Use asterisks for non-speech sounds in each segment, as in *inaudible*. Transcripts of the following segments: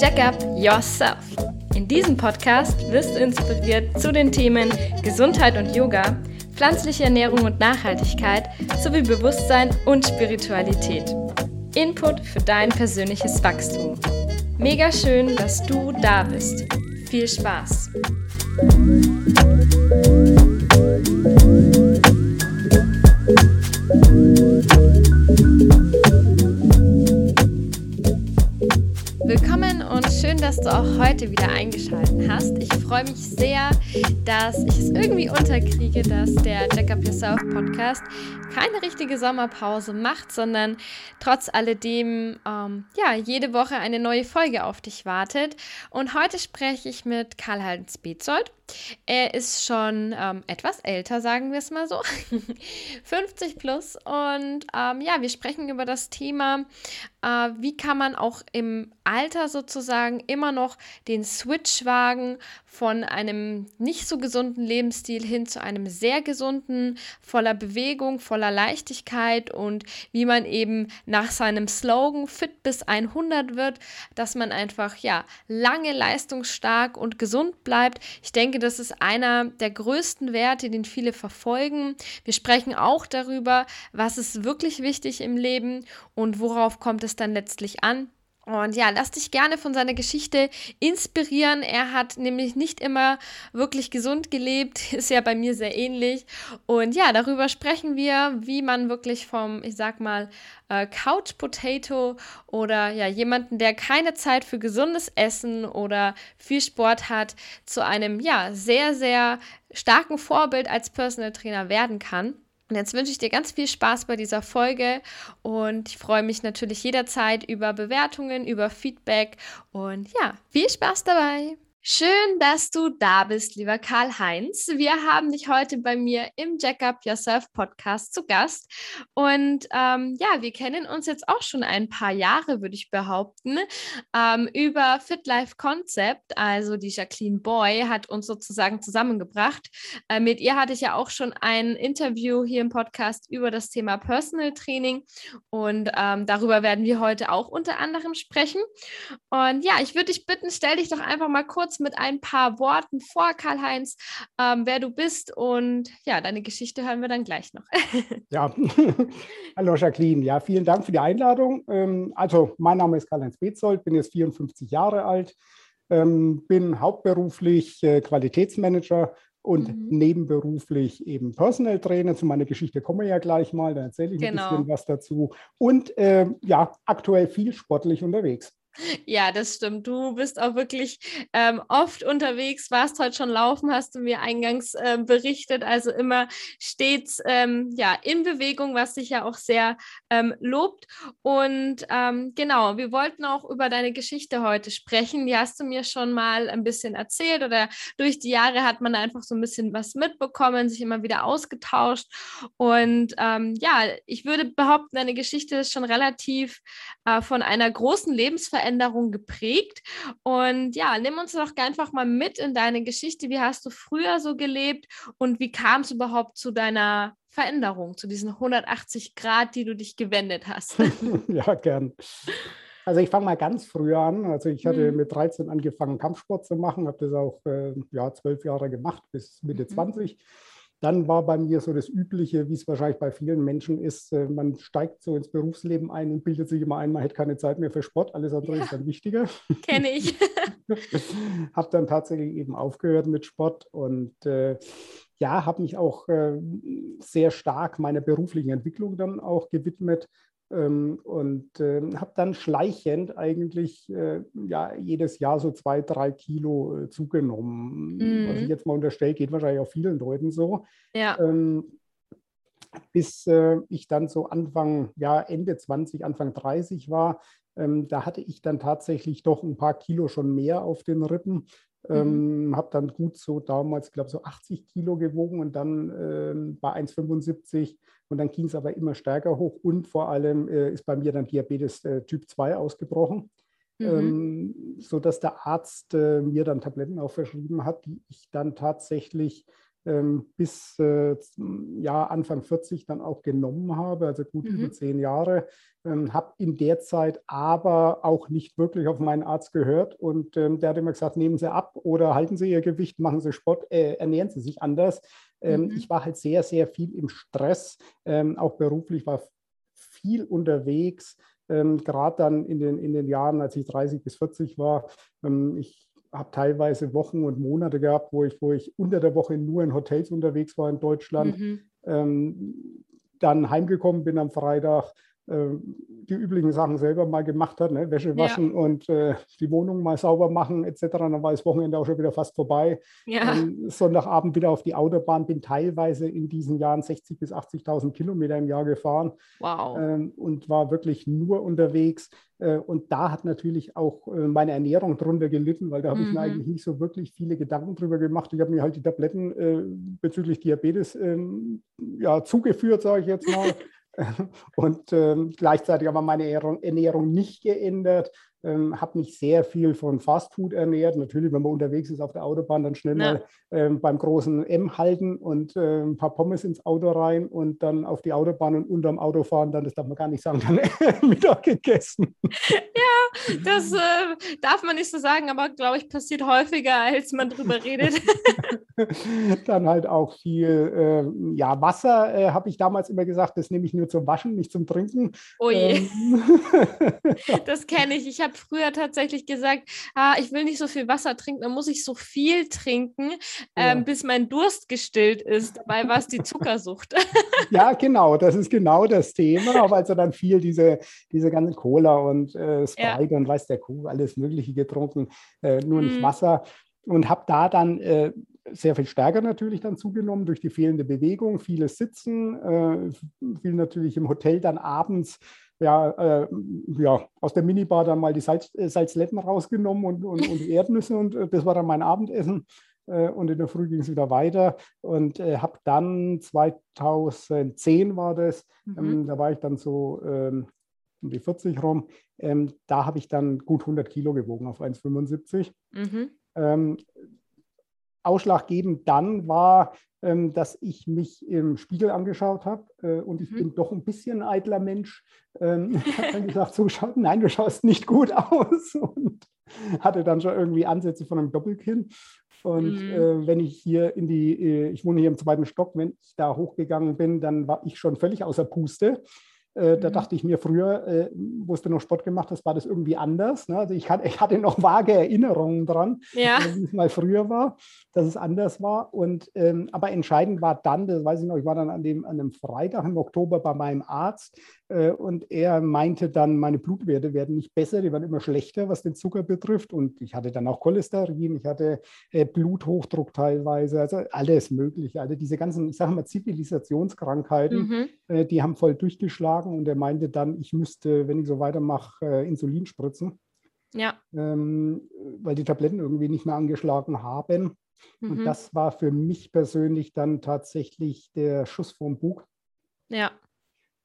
Jack up yourself. In diesem Podcast wirst du inspiriert zu den Themen Gesundheit und Yoga, pflanzliche Ernährung und Nachhaltigkeit sowie Bewusstsein und Spiritualität. Input für dein persönliches Wachstum. Mega schön, dass du da bist. Viel Spaß! Willkommen und schön, dass du auch heute wieder eingeschaltet hast. Ich freue mich sehr, dass ich es irgendwie unterkriege, dass der Jack Up Yourself Podcast keine richtige Sommerpause macht, sondern trotz alledem ähm, ja jede Woche eine neue Folge auf dich wartet. Und heute spreche ich mit Karl-Heinz Bezold. Er ist schon ähm, etwas älter, sagen wir es mal so, *laughs* 50 plus. Und ähm, ja, wir sprechen über das Thema, äh, wie kann man auch im Alter sozusagen immer noch den Switch wagen von einem nicht so gesunden Lebensstil hin zu einem sehr gesunden, voller Bewegung, voller Leichtigkeit und wie man eben nach seinem Slogan Fit bis 100 wird, dass man einfach ja lange leistungsstark und gesund bleibt. Ich denke, das ist einer der größten Werte, den viele verfolgen. Wir sprechen auch darüber, was ist wirklich wichtig im Leben und worauf kommt es dann letztlich an. Und ja, lass dich gerne von seiner Geschichte inspirieren. Er hat nämlich nicht immer wirklich gesund gelebt, *laughs* ist ja bei mir sehr ähnlich. Und ja, darüber sprechen wir, wie man wirklich vom, ich sag mal, äh, Couch Potato oder ja, jemanden, der keine Zeit für gesundes Essen oder viel Sport hat, zu einem ja, sehr, sehr starken Vorbild als Personal Trainer werden kann. Und jetzt wünsche ich dir ganz viel Spaß bei dieser Folge und ich freue mich natürlich jederzeit über Bewertungen, über Feedback und ja, viel Spaß dabei. Schön, dass du da bist, lieber Karl-Heinz. Wir haben dich heute bei mir im Jack Up Yourself Podcast zu Gast. Und ähm, ja, wir kennen uns jetzt auch schon ein paar Jahre, würde ich behaupten, ähm, über Fit Life Concept. Also die Jacqueline Boy hat uns sozusagen zusammengebracht. Äh, mit ihr hatte ich ja auch schon ein Interview hier im Podcast über das Thema Personal Training. Und ähm, darüber werden wir heute auch unter anderem sprechen. Und ja, ich würde dich bitten, stell dich doch einfach mal kurz mit ein paar Worten vor, Karl-Heinz, ähm, wer du bist und ja, deine Geschichte hören wir dann gleich noch. *laughs* ja, *laughs* hallo Jacqueline. Ja, vielen Dank für die Einladung. Ähm, also, mein Name ist Karl-Heinz Bezold, bin jetzt 54 Jahre alt, ähm, bin hauptberuflich äh, Qualitätsmanager und mhm. nebenberuflich eben Personal Trainer. Zu meiner Geschichte kommen wir ja gleich mal, da erzähle ich genau. ein bisschen was dazu. Und äh, ja, aktuell viel sportlich unterwegs. Ja, das stimmt. Du bist auch wirklich ähm, oft unterwegs, warst heute schon laufen, hast du mir eingangs äh, berichtet. Also immer stets ähm, ja, in Bewegung, was dich ja auch sehr ähm, lobt. Und ähm, genau, wir wollten auch über deine Geschichte heute sprechen. Die hast du mir schon mal ein bisschen erzählt oder durch die Jahre hat man einfach so ein bisschen was mitbekommen, sich immer wieder ausgetauscht. Und ähm, ja, ich würde behaupten, deine Geschichte ist schon relativ äh, von einer großen Lebensveränderung Veränderung geprägt. Und ja, nimm uns doch einfach mal mit in deine Geschichte. Wie hast du früher so gelebt und wie kam es überhaupt zu deiner Veränderung, zu diesen 180 Grad, die du dich gewendet hast? *laughs* ja, gern. Also ich fange mal ganz früh an. Also ich hatte mhm. mit 13 angefangen, Kampfsport zu machen, habe das auch äh, ja, zwölf Jahre gemacht bis Mitte mhm. 20. Dann war bei mir so das Übliche, wie es wahrscheinlich bei vielen Menschen ist, äh, man steigt so ins Berufsleben ein und bildet sich immer ein, man hätte keine Zeit mehr für Sport, alles andere ja. ist dann wichtiger. *laughs* Kenne ich. *laughs* habe dann tatsächlich eben aufgehört mit Sport und äh, ja, habe mich auch äh, sehr stark meiner beruflichen Entwicklung dann auch gewidmet. Ähm, und äh, habe dann schleichend eigentlich äh, ja, jedes Jahr so zwei, drei Kilo äh, zugenommen. Mhm. Was ich jetzt mal unterstelle, geht wahrscheinlich auch vielen Leuten so. Ja. Ähm, bis äh, ich dann so Anfang, ja, Ende 20, Anfang 30 war, ähm, da hatte ich dann tatsächlich doch ein paar Kilo schon mehr auf den Rippen. Ähm, mhm. habe dann gut so damals, glaube so 80 Kilo gewogen und dann ähm, bei 1,75 und dann ging es aber immer stärker hoch und vor allem äh, ist bei mir dann Diabetes äh, Typ 2 ausgebrochen. Mhm. Ähm, sodass der Arzt äh, mir dann Tabletten auch verschrieben hat, die ich dann tatsächlich ähm, bis äh, ja, Anfang 40 dann auch genommen habe, also gut mhm. über zehn Jahre. Ähm, habe in der Zeit aber auch nicht wirklich auf meinen Arzt gehört und ähm, der hat immer gesagt, nehmen Sie ab oder halten Sie Ihr Gewicht, machen Sie Sport, äh, ernähren Sie sich anders. Ähm, mhm. Ich war halt sehr, sehr viel im Stress, ähm, auch beruflich war viel unterwegs, ähm, gerade dann in den, in den Jahren, als ich 30 bis 40 war. ich habe teilweise Wochen und Monate gehabt, wo ich, wo ich unter der Woche nur in Hotels unterwegs war in Deutschland. Mhm. Ähm, dann heimgekommen bin am Freitag, die üblichen Sachen selber mal gemacht hat, ne? Wäsche waschen ja. und äh, die Wohnung mal sauber machen etc. Dann war das Wochenende auch schon wieder fast vorbei. Ja. Ähm, Sonntagabend wieder auf die Autobahn, bin teilweise in diesen Jahren 60.000 bis 80.000 Kilometer im Jahr gefahren wow. ähm, und war wirklich nur unterwegs. Äh, und da hat natürlich auch äh, meine Ernährung drunter gelitten, weil da habe mhm. ich mir mhm. eigentlich nicht so wirklich viele Gedanken drüber gemacht. Ich habe mir halt die Tabletten äh, bezüglich Diabetes ähm, ja, zugeführt, sage ich jetzt mal. *laughs* *laughs* und ähm, gleichzeitig aber meine Ernährung nicht geändert. Ähm, habe mich sehr viel von Fastfood ernährt. Natürlich, wenn man unterwegs ist auf der Autobahn, dann schnell ja. mal ähm, beim großen M halten und äh, ein paar Pommes ins Auto rein und dann auf die Autobahn und unterm Auto fahren. Dann, das darf man gar nicht sagen, *laughs* dann *laughs* Mittag gegessen. Ja, das äh, darf man nicht so sagen, aber glaube ich, passiert häufiger, als man drüber redet. *laughs* dann halt auch viel äh, ja, Wasser, äh, habe ich damals immer gesagt, das nehme ich nur zum Waschen, nicht zum Trinken. Oh je. Ähm, *laughs* das kenne ich. Ich habe früher tatsächlich gesagt, ah, ich will nicht so viel Wasser trinken, dann muss ich so viel trinken, ähm, ja. bis mein Durst gestillt ist. Dabei war es die Zuckersucht. *laughs* ja, genau, das ist genau das Thema. Aber also dann viel diese, diese ganze Cola und äh, Sprite ja. und weiß der Kuh, alles Mögliche getrunken, äh, nur nicht mm. Wasser. Und habe da dann äh, sehr viel stärker natürlich dann zugenommen durch die fehlende Bewegung, vieles Sitzen, äh, viel natürlich im Hotel dann abends ja, äh, ja, aus der Minibar dann mal die Salz, äh, Salzletten rausgenommen und, und, und Erdnüsse und äh, das war dann mein Abendessen. Äh, und in der Früh ging es wieder weiter und äh, habe dann 2010 war das, mhm. ähm, da war ich dann so ähm, um die 40 rum, ähm, da habe ich dann gut 100 Kilo gewogen auf 1,75. Mhm. Ähm, ausschlaggebend dann war, ähm, dass ich mich im Spiegel angeschaut habe äh, und ich mhm. bin doch ein bisschen ein eitler Mensch. Ähm, *laughs* ich habe dann gesagt, so schaut, nein, du schaust nicht gut aus *laughs* und hatte dann schon irgendwie Ansätze von einem Doppelkinn. Und mhm. äh, wenn ich hier in die, äh, ich wohne hier im zweiten Stock, wenn ich da hochgegangen bin, dann war ich schon völlig außer Puste. Äh, da mhm. dachte ich mir früher, äh, wo du noch Sport gemacht hast, war das irgendwie anders. Ne? Also ich, hatte, ich hatte noch vage Erinnerungen dran, ja. wie es mal früher war, dass es anders war. Und, ähm, aber entscheidend war dann, das weiß ich noch, ich war dann an dem, an einem Freitag im Oktober bei meinem Arzt äh, und er meinte dann, meine Blutwerte werden nicht besser, die werden immer schlechter, was den Zucker betrifft. Und ich hatte dann auch Cholesterin, ich hatte äh, Bluthochdruck teilweise, also alles Mögliche. Also diese ganzen, ich sage mal, Zivilisationskrankheiten, mhm. Äh, die haben voll durchgeschlagen. Und er meinte dann, ich müsste, wenn ich so weitermache, Insulin spritzen. Ja. Ähm, weil die Tabletten irgendwie nicht mehr angeschlagen haben. Mhm. Und das war für mich persönlich dann tatsächlich der Schuss vom Bug. Ja.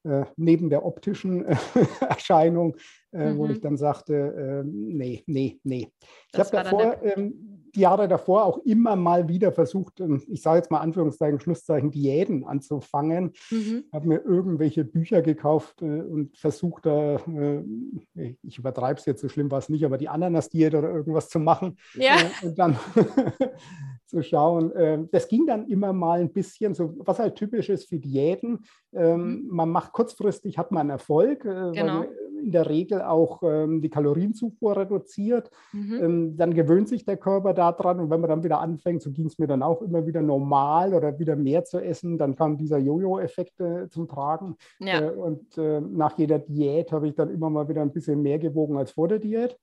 Äh, neben der optischen äh, *laughs* Erscheinung, äh, mhm. wo ich dann sagte, äh, nee, nee, nee. Ich habe davor, ähm, die Jahre davor auch immer mal wieder versucht, ähm, ich sage jetzt mal Anführungszeichen, Schlusszeichen, Diäten anzufangen. Mhm. Habe mir irgendwelche Bücher gekauft äh, und versucht da, äh, ich übertreibe es jetzt, so schlimm war es nicht, aber die Ananas-Diät oder irgendwas zu machen. Ja. und dann *laughs* zu schauen. Ähm, das ging dann immer mal ein bisschen, so was halt typisch ist für Diäten. Ähm, mhm. Man macht kurzfristig, hat man Erfolg, äh, genau. weil in der Regel auch ähm, die Kalorienzufuhr reduziert. Mhm. Dann gewöhnt sich der Körper daran und wenn man dann wieder anfängt, so ging es mir dann auch immer wieder normal oder wieder mehr zu essen, dann kam dieser Jojo-Effekt äh, zum Tragen. Ja. Äh, und nach jeder Diät habe ich dann immer mal wieder ein bisschen mehr gewogen als vor der Diät.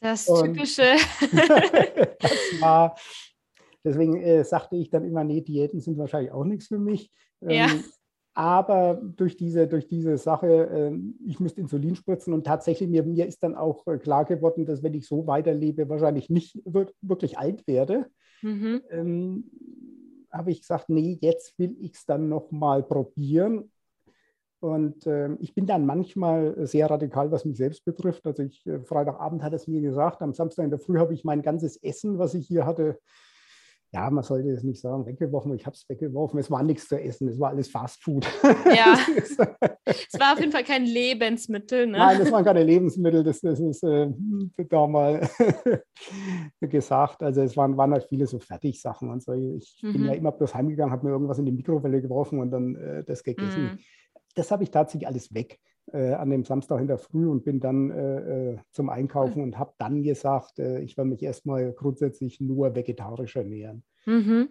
Das typische. *laughs* *laughs* das war, deswegen äh, sagte ich dann immer, nee, Diäten sind wahrscheinlich auch nichts für mich. Ja. Ähm, aber durch diese, durch diese Sache, äh, ich müsste Insulin spritzen und tatsächlich mir, mir ist dann auch äh, klar geworden, dass wenn ich so weiterlebe, wahrscheinlich nicht wirklich alt werde. Mhm. Ähm, habe ich gesagt, nee, jetzt will ich es dann nochmal probieren Und äh, ich bin dann manchmal sehr radikal, was mich selbst betrifft. Also ich, äh, Freitagabend hat es mir gesagt, am Samstag in der Früh habe ich mein ganzes Essen, was ich hier hatte, ja, man sollte es nicht sagen, weggeworfen, ich habe es weggeworfen. Es war nichts zu essen, es war alles Fast Food. Ja, *laughs* es war auf jeden Fall kein Lebensmittel. Ne? Nein, das waren keine Lebensmittel, das, das ist äh, da mal *laughs* gesagt. Also es waren, waren halt viele so Fertigsachen und so. Ich mhm. bin ja immer bloß heimgegangen, habe mir irgendwas in die Mikrowelle geworfen und dann äh, das gegessen. Mhm. Das habe ich tatsächlich alles weg äh, an dem Samstag in der Früh und bin dann äh, äh zum Einkaufen mhm. und habe dann gesagt, äh, ich werde mich erstmal grundsätzlich nur vegetarisch ernähren. Mhm.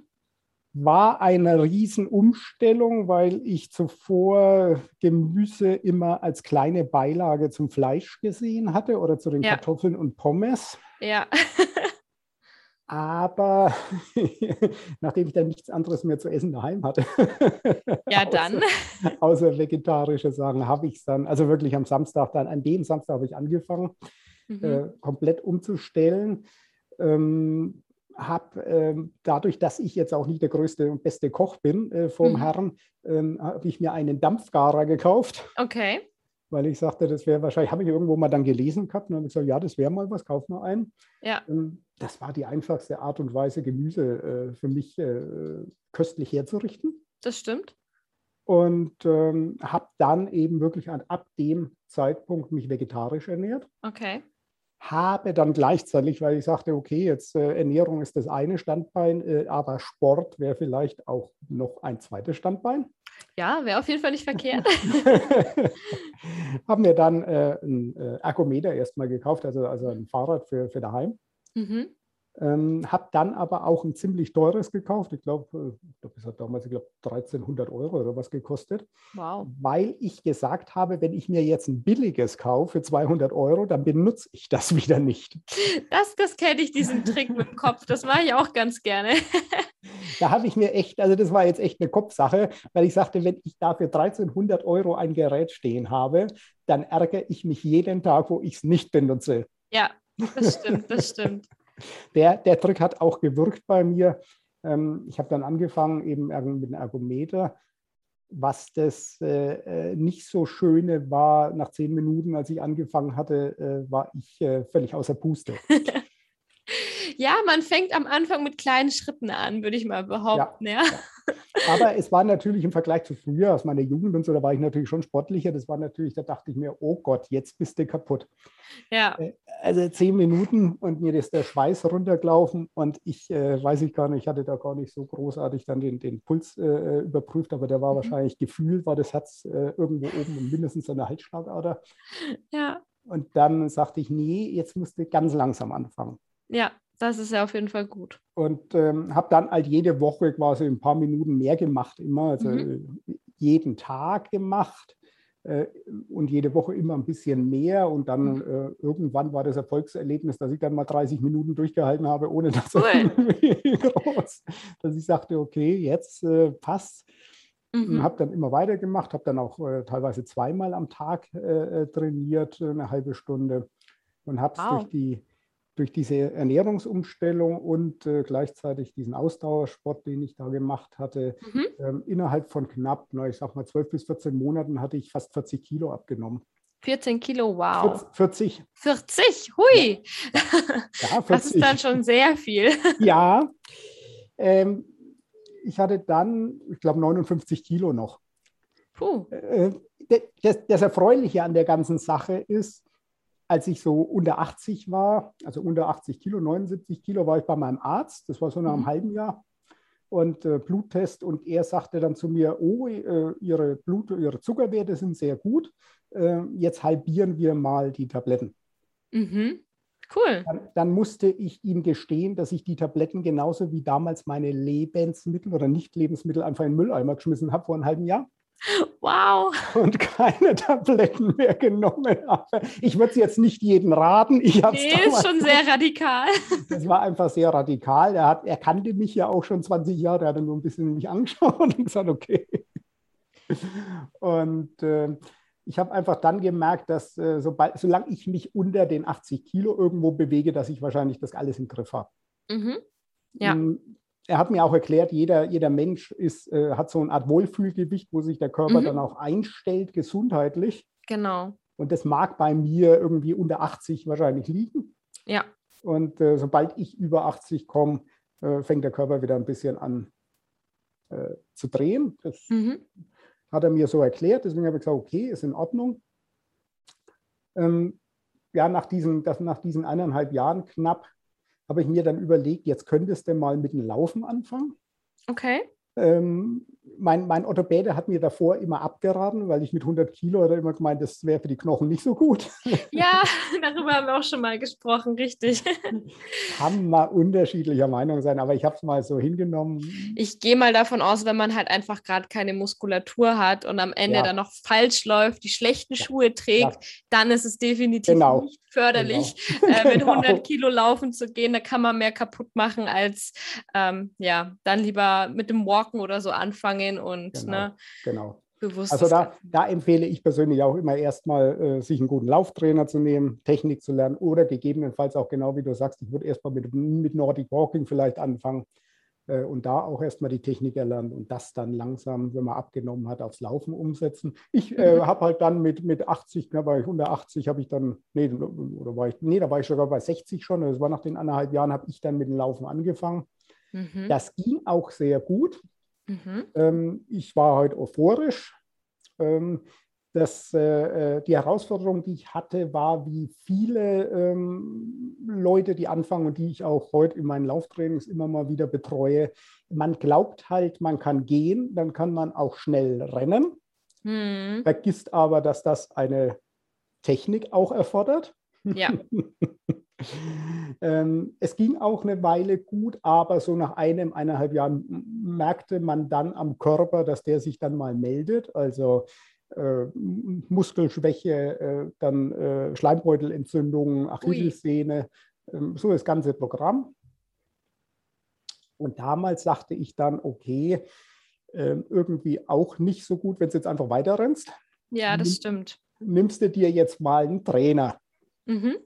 War eine Riesenumstellung, weil ich zuvor Gemüse immer als kleine Beilage zum Fleisch gesehen hatte oder zu den ja. Kartoffeln und Pommes. Ja. *laughs* Aber *laughs* nachdem ich dann nichts anderes mehr zu essen daheim hatte, ja *laughs* dann, außer, *laughs* außer vegetarische Sachen, habe ich es dann, also wirklich am Samstag dann, an dem Samstag habe ich angefangen, mhm. äh, komplett umzustellen. Ähm, habe ähm, dadurch, dass ich jetzt auch nicht der größte und beste Koch bin äh, vom mhm. Herrn, ähm, habe ich mir einen Dampfgarer gekauft. Okay. Weil ich sagte, das wäre wahrscheinlich, habe ich irgendwo mal dann gelesen gehabt und habe gesagt, ja, das wäre mal was, kauf mal einen. Ja. Ähm, das war die einfachste Art und Weise, Gemüse äh, für mich äh, köstlich herzurichten. Das stimmt. Und ähm, habe dann eben wirklich an, ab dem Zeitpunkt mich vegetarisch ernährt. Okay. Habe dann gleichzeitig, weil ich sagte, okay, jetzt äh, Ernährung ist das eine Standbein, äh, aber Sport wäre vielleicht auch noch ein zweites Standbein. Ja, wäre auf jeden Fall nicht verkehrt. *laughs* haben mir dann äh, ein äh, Ergometer erstmal gekauft, also, also ein Fahrrad für, für daheim. Mhm. Ähm, habe dann aber auch ein ziemlich teures gekauft. Ich glaube, äh, glaub, es hat damals, ich glaube, 1300 Euro oder was gekostet. Wow. Weil ich gesagt habe, wenn ich mir jetzt ein billiges kaufe für 200 Euro, dann benutze ich das *laughs* wieder nicht. Das, das kenne ich, diesen Trick mit dem Kopf. Das mache ich auch ganz gerne. *laughs* da habe ich mir echt, also das war jetzt echt eine Kopfsache, weil ich sagte, wenn ich dafür 1300 Euro ein Gerät stehen habe, dann ärgere ich mich jeden Tag, wo ich es nicht benutze. Ja, das stimmt, das stimmt. Der, der Trick hat auch gewirkt bei mir. Ähm, ich habe dann angefangen eben mit einem Ergometer. Was das äh, äh, nicht so schöne war, nach zehn Minuten, als ich angefangen hatte, äh, war ich äh, völlig außer Puste. *laughs* ja, man fängt am Anfang mit kleinen Schritten an, würde ich mal behaupten. Ja, ja. Aber es war natürlich im Vergleich zu früher, aus meiner Jugend und so, da war ich natürlich schon sportlicher. Das war natürlich, da dachte ich mir, oh Gott, jetzt bist du kaputt. Ja. Äh, also zehn Minuten und mir ist der Schweiß runtergelaufen und ich äh, weiß ich gar nicht, ich hatte da gar nicht so großartig dann den, den Puls äh, äh überprüft, aber der war mhm. wahrscheinlich Gefühl, war das Herz äh, irgendwo oben und mindestens an der Halsschlagader. Ja. Und dann sagte ich, nee, jetzt musst du ganz langsam anfangen. Ja, das ist ja auf jeden Fall gut. Und ähm, habe dann halt jede Woche quasi ein paar Minuten mehr gemacht, immer, also mhm. jeden Tag gemacht äh, und jede Woche immer ein bisschen mehr. Und dann mhm. äh, irgendwann war das Erfolgserlebnis, dass ich dann mal 30 Minuten durchgehalten habe, ohne dass, *laughs* groß, dass ich sagte, okay, jetzt äh, passt. Mhm. Habe dann immer weitergemacht, habe dann auch äh, teilweise zweimal am Tag äh, äh, trainiert, eine halbe Stunde und habe es wow. durch die durch diese Ernährungsumstellung und äh, gleichzeitig diesen Ausdauersport, den ich da gemacht hatte, mhm. ähm, innerhalb von knapp, na, ich sag mal 12 bis 14 Monaten hatte ich fast 40 Kilo abgenommen. 14 Kilo, wow. 40. 40, hui. Ja. *laughs* Ja, 40. Das ist dann schon sehr viel. *laughs* Ja. Ähm, ich hatte dann, ich glaube, 59 Kilo noch. Puh. Äh, das, das Erfreuliche an der ganzen Sache ist, als ich so unter 80 war, also unter 80 Kilo, 79 Kilo, war ich bei meinem Arzt. Das war so nach einem mhm. halben Jahr. Und äh, Bluttest. Und er sagte dann zu mir: Oh, äh, Ihre, Blut, Ihre Zuckerwerte sind sehr gut. Äh, jetzt halbieren wir mal die Tabletten. Mhm. Cool. Dann, dann, musste ich ihm gestehen, dass ich die Tabletten genauso wie damals meine Lebensmittel oder Nicht-Lebensmittel einfach in den Mülleimer geschmissen habe vor einem halben Jahr. Wow. Und keine Tabletten mehr genommen habe. Ich würde es jetzt nicht jedem raten. Ich nee, ist schon sehr radikal. Das war einfach sehr radikal. Er, hat, er kannte mich ja auch schon 20 Jahre. Er hat nur ein bisschen mich angeschaut *laughs* und gesagt, okay. Und äh, ich habe einfach dann gemerkt, dass äh, sobald, solange ich mich unter den 80 Kilo irgendwo bewege, dass ich wahrscheinlich das alles im Griff habe. Mhm. Ja. Er hat mir auch erklärt, jeder, jeder Mensch ist, äh, hat so eine Art Wohlfühlgewicht, wo sich der Körper mhm. dann auch einstellt, gesundheitlich. Genau. Und das mag bei mir irgendwie unter 80 wahrscheinlich liegen. Ja. Und äh, sobald ich über 80 komme, äh, fängt der Körper wieder ein bisschen an äh, zu drehen. Das mhm. hat er mir so erklärt. Deswegen habe ich gesagt, okay, ist in Ordnung. Ähm, ja, nach diesen, das, nach diesen eineinhalb Jahren knapp habe ich mir dann überlegt, jetzt könntest du mal mit dem Laufen anfangen. Okay. Ähm, mein, mein Orthopäde hat mir davor immer abgeraten, weil ich mit 100 Kilo oder immer gemeint, das wäre für die Knochen nicht so gut. *laughs* Ja, darüber haben wir auch schon mal gesprochen, richtig. *laughs* Kann mal unterschiedlicher Meinung sein, aber ich habe es mal so hingenommen. Ich gehe mal davon aus, wenn man halt einfach gerade keine Muskulatur hat und am Ende ja. dann noch falsch läuft, die schlechten ja. Schuhe trägt, ja. dann ist es definitiv genau. nicht förderlich, genau. *laughs* Äh, mit 100 genau. Kilo laufen zu gehen. Da kann man mehr kaputt machen, als ähm, ja, dann lieber mit dem Walken oder so anfangen und genau. Ne, genau. bewusst. Also da, da, empfehle ich persönlich auch immer erstmal, äh, sich einen guten Lauftrainer zu nehmen, Technik zu lernen oder gegebenenfalls auch genau wie du sagst, ich würde erstmal mit, mit Nordic Walking vielleicht anfangen äh, und da auch erstmal die Technik erlernen und das dann langsam, wenn man abgenommen hat, aufs Laufen umsetzen. Ich äh, mhm. habe halt dann mit, mit 80, da war ich unter 80, habe ich dann, nee, oder war ich, nee, da war ich sogar bei 60 schon, das war nach den anderthalb Jahren, habe ich dann mit dem Laufen angefangen. Mhm. Das ging auch sehr gut. Mhm. Ähm, ich war heute euphorisch. Ähm, das, äh, äh, die Herausforderung, die ich hatte, war, wie viele ähm, Leute, die anfangen und die ich auch heute in meinen Lauftrainings immer mal wieder betreue. Man glaubt halt, man kann gehen, dann kann man auch schnell rennen, hm. vergisst aber, dass das eine Technik auch erfordert. Ja. *laughs* ähm, es ging auch eine Weile gut, aber so nach einem, eineinhalb Jahren merkte man dann am Körper, dass der sich dann mal meldet. Also äh, Muskelschwäche, äh, dann äh, Schleimbeutelentzündung, Achillessehne, ähm, so das ganze Programm. Und damals sagte ich dann, okay, ähm, irgendwie auch nicht so gut, wenn du jetzt einfach weiter rennst. Ja, das stimmt. Nimmst du dir jetzt mal einen Trainer. Mhm.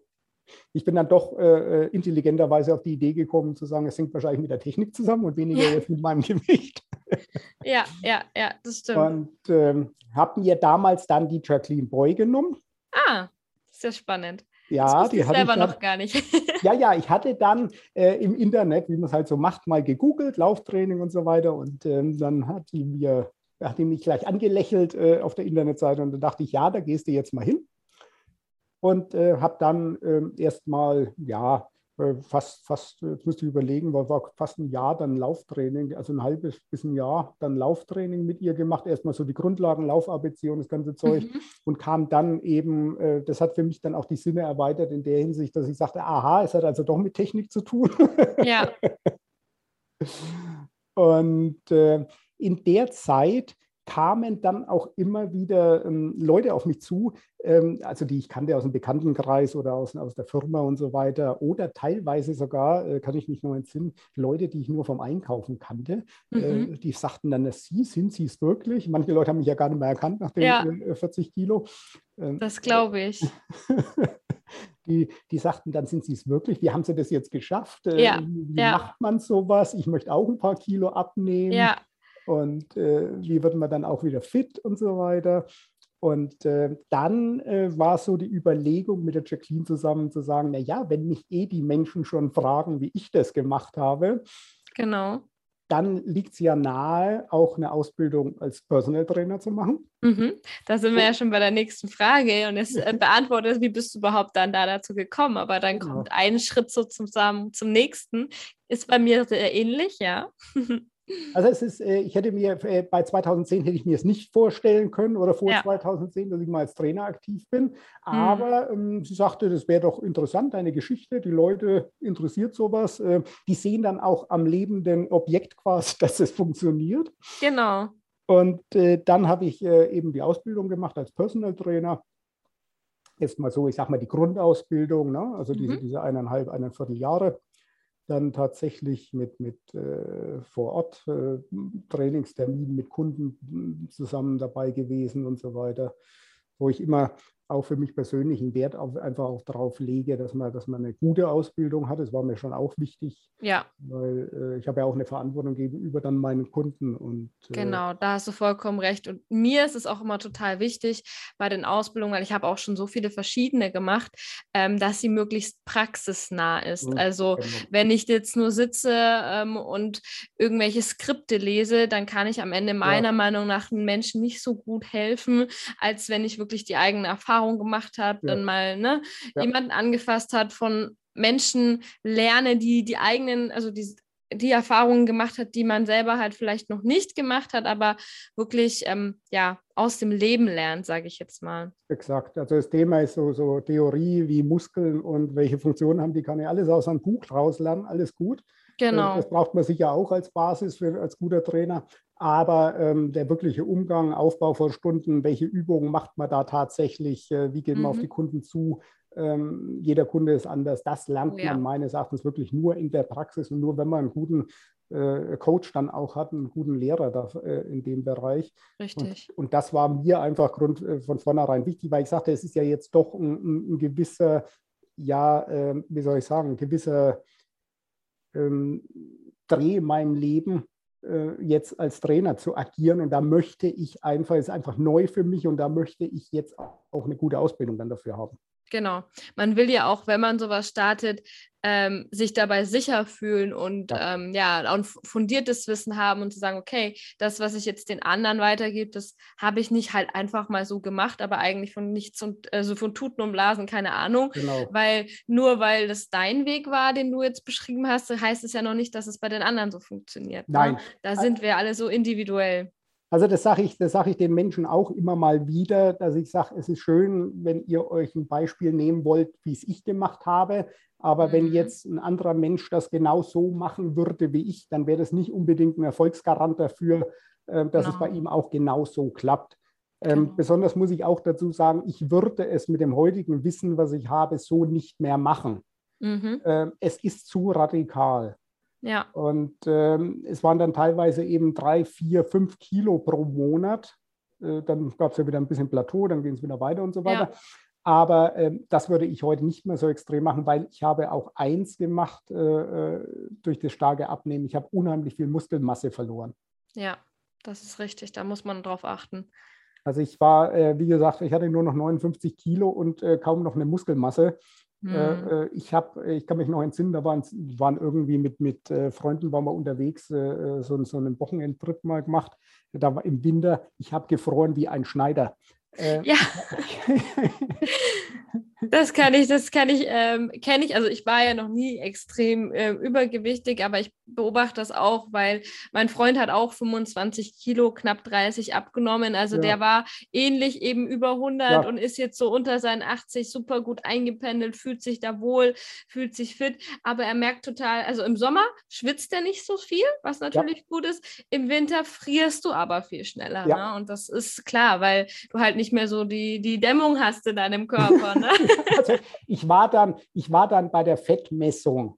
Ich bin dann doch äh, intelligenterweise auf die Idee gekommen zu sagen, es hängt wahrscheinlich mit der Technik zusammen und weniger jetzt mit meinem *laughs* Gewicht. Ja, ja, ja, das stimmt. Und ähm, habe mir damals dann die Jacqueline Boy genommen. Ah, sehr spannend. Ja, die ich hatte selber ich dann, noch gar nicht. ja, ja, *laughs* ich hatte dann äh, im Internet, wie man es halt so macht, mal gegoogelt, Lauftraining und so weiter. Und ähm, dann hat die mir, hat die mich gleich angelächelt äh, auf der Internetseite und dann dachte ich, ja, da gehst du jetzt mal hin. Und äh, habe dann ähm, erst mal, ja, äh, fast, fast, jetzt müsste ich überlegen, war, war fast ein Jahr dann Lauftraining, also ein halbes bis ein Jahr dann Lauftraining mit ihr gemacht. Erstmal so die Grundlagen, Lauf-ABC und das ganze Zeug mhm. und kam dann eben, äh, das hat für mich dann auch die Sinne erweitert in der Hinsicht, dass ich sagte, aha, es hat also doch mit Technik zu tun. Ja. *laughs* und äh, in der Zeit kamen dann auch immer wieder ähm, Leute auf mich zu, ähm, also die ich kannte aus dem Bekanntenkreis oder aus, aus der Firma und so weiter, oder teilweise sogar, äh, kann ich mich noch entsinnen, Leute, die ich nur vom Einkaufen kannte, äh, mhm. äh, die sagten dann, Sie, sind Sie es wirklich? Manche Leute haben mich ja gar nicht mehr erkannt nach den ja. äh, 40 Kilo. Ähm, das glaube ich. *laughs* Die, die sagten, dann sind sie es wirklich. Wie haben sie das jetzt geschafft? Äh, ja. Wie ja. macht man sowas? Ich möchte auch ein paar Kilo abnehmen. Ja und äh, wie wird man dann auch wieder fit und so weiter. Und äh, dann äh, war so die Überlegung mit der Jacqueline zusammen zu sagen, na ja, wenn mich eh die Menschen schon fragen, wie ich das gemacht habe, genau. dann liegt es ja nahe, auch eine Ausbildung als Personal Trainer zu machen. Mhm. Da sind wir ja schon bei der nächsten Frage und es äh, *laughs* beantwortet, wie bist du überhaupt dann da dazu gekommen? Aber dann genau. kommt ein Schritt so zum, zum nächsten. Ist bei mir sehr ähnlich, ja. *laughs* Also es ist, äh, ich hätte mir äh, bei 2010 hätte ich mir es nicht vorstellen können oder vor ja. 2010, dass ich mal als Trainer aktiv bin. Hm. Aber mhm. ähm, sie sagte, das wäre doch interessant, eine Geschichte. Die Leute interessiert sowas. Äh, die sehen dann auch am lebenden Objekt quasi, *laughs* dass es funktioniert. Genau. Und äh, dann habe ich äh, eben die Ausbildung gemacht als Personal Trainer. Jetzt mal so, ich sage mal die Grundausbildung, ne? also diese, mhm. diese eineinhalb, eineinviertel Jahre dann tatsächlich mit, mit äh, vor Ort äh, Trainingsterminen mit Kunden zusammen dabei gewesen und so weiter, wo ich immer auch für mich persönlich einen Wert auf, einfach auch darauf lege, dass man, dass man eine gute Ausbildung hat. Das war mir schon auch wichtig. Ja. Weil äh, ich habe ja auch eine Verantwortung gegenüber dann meinen Kunden. Und, äh, genau, da hast du vollkommen recht. Und mir ist es auch immer total wichtig bei den Ausbildungen, weil ich habe auch schon so viele verschiedene gemacht, ähm, dass sie möglichst praxisnah ist. Mhm, also genau. wenn ich jetzt nur sitze ähm, und irgendwelche Skripte lese, dann kann ich am Ende meiner ja. Meinung nach den Menschen nicht so gut helfen, als wenn ich wirklich die eigene Erfahrung gemacht habe, ja. dann mal ne, ja. jemanden angefasst hat, von Menschen lerne, die die eigenen, also die, die Erfahrungen gemacht hat, die man selber halt vielleicht noch nicht gemacht hat, aber wirklich ähm, ja aus dem Leben lernt, sage ich jetzt mal. Exakt. Also das Thema ist so, so Theorie wie Muskeln und welche Funktionen haben die, kann ich alles aus einem Buch rauslernen, alles gut. Genau. Das braucht man sicher auch als Basis für, als guter Trainer. Aber ähm, der wirkliche Umgang, Aufbau von Stunden, welche Übungen macht man da tatsächlich, äh, wie geht man mhm. auf die Kunden zu, ähm, jeder Kunde ist anders. Das lernt ja. man meines Erachtens wirklich nur in der Praxis und nur wenn man einen guten äh, Coach dann auch hat, einen guten Lehrer da, äh, in dem Bereich. Richtig. Und, und, das war mir einfach Grund, äh, von vornherein wichtig, weil ich sagte, es ist ja jetzt doch ein, ein, ein gewisser, ja, ähm, wie soll ich sagen, ein gewisser Dreh in meinem Leben, äh, jetzt als Trainer zu agieren. Und da möchte ich einfach, ist einfach neu für mich und da möchte ich jetzt auch eine gute Ausbildung dann dafür haben. Genau. Man will ja auch, wenn man sowas startet, ähm, sich dabei sicher fühlen und ja. Ähm, ja, und fundiertes Wissen haben und zu sagen, okay, das, was ich jetzt den anderen weitergebe, das habe ich nicht halt einfach mal so gemacht, aber eigentlich von nichts und also von Tuten und Blasen, keine Ahnung. Genau. Weil nur weil das dein Weg war, den du jetzt beschrieben hast, heißt es ja noch nicht, dass es bei den anderen so funktioniert. Ne? Nein. Ne? Da sind wir alle so individuell. Also das sage ich, das sage ich den Menschen auch immer mal wieder, dass ich sage, es ist schön, wenn ihr euch ein Beispiel nehmen wollt, wie es ich gemacht habe. Aber mhm. wenn jetzt ein anderer Mensch das genau so machen würde wie ich, dann wäre das nicht unbedingt ein Erfolgsgarant dafür, äh, dass genau. es bei ihm auch genau so klappt. Ähm, genau. Besonders muss ich auch dazu sagen, ich würde es mit dem heutigen Wissen, was ich habe, so nicht mehr machen. Mhm. Ähm, es ist zu radikal. Ja. Und ähm, es waren dann teilweise eben drei, vier, fünf Kilo pro Monat. Äh, dann gab es ja wieder ein bisschen Plateau, dann ging es wieder weiter und so weiter. Ja. Aber äh, das würde ich heute nicht mehr so extrem machen, weil ich habe auch eins gemacht äh, äh, durch das starke Abnehmen. Ich habe unheimlich viel Muskelmasse verloren. Ja, das ist richtig. Da muss man drauf achten. Also ich war, äh, wie gesagt, ich hatte nur noch 59 Kilo und äh, kaum noch eine Muskelmasse. Mhm. ich, hab, ich kann mich noch entsinnen, da waren, waren irgendwie mit, mit Freunden waren wir unterwegs, so, so einen Wochenendtrip mal gemacht. Da war im Winter, ich habe gefroren wie ein Schneider. ja. *laughs* *laughs* Das kann ich, das kann ich, ähm, kenne ich. Also ich war ja noch nie extrem äh, übergewichtig, aber ich beobachte das auch, weil mein Freund hat auch 25 Kilo, knapp 30 abgenommen. Also ja. der war ähnlich eben über 100 ja. und ist jetzt so unter seinen 80 super gut eingependelt, fühlt sich da wohl, fühlt sich fit. Aber er merkt total, also im Sommer schwitzt er nicht so viel, was natürlich ja. gut ist. Im Winter frierst du aber viel schneller. Ne? Und das ist klar, weil du halt nicht mehr so die, die Dämmung hast in deinem Körper. Ne? *laughs* also ich, war dann, ich war dann bei der Fettmessung,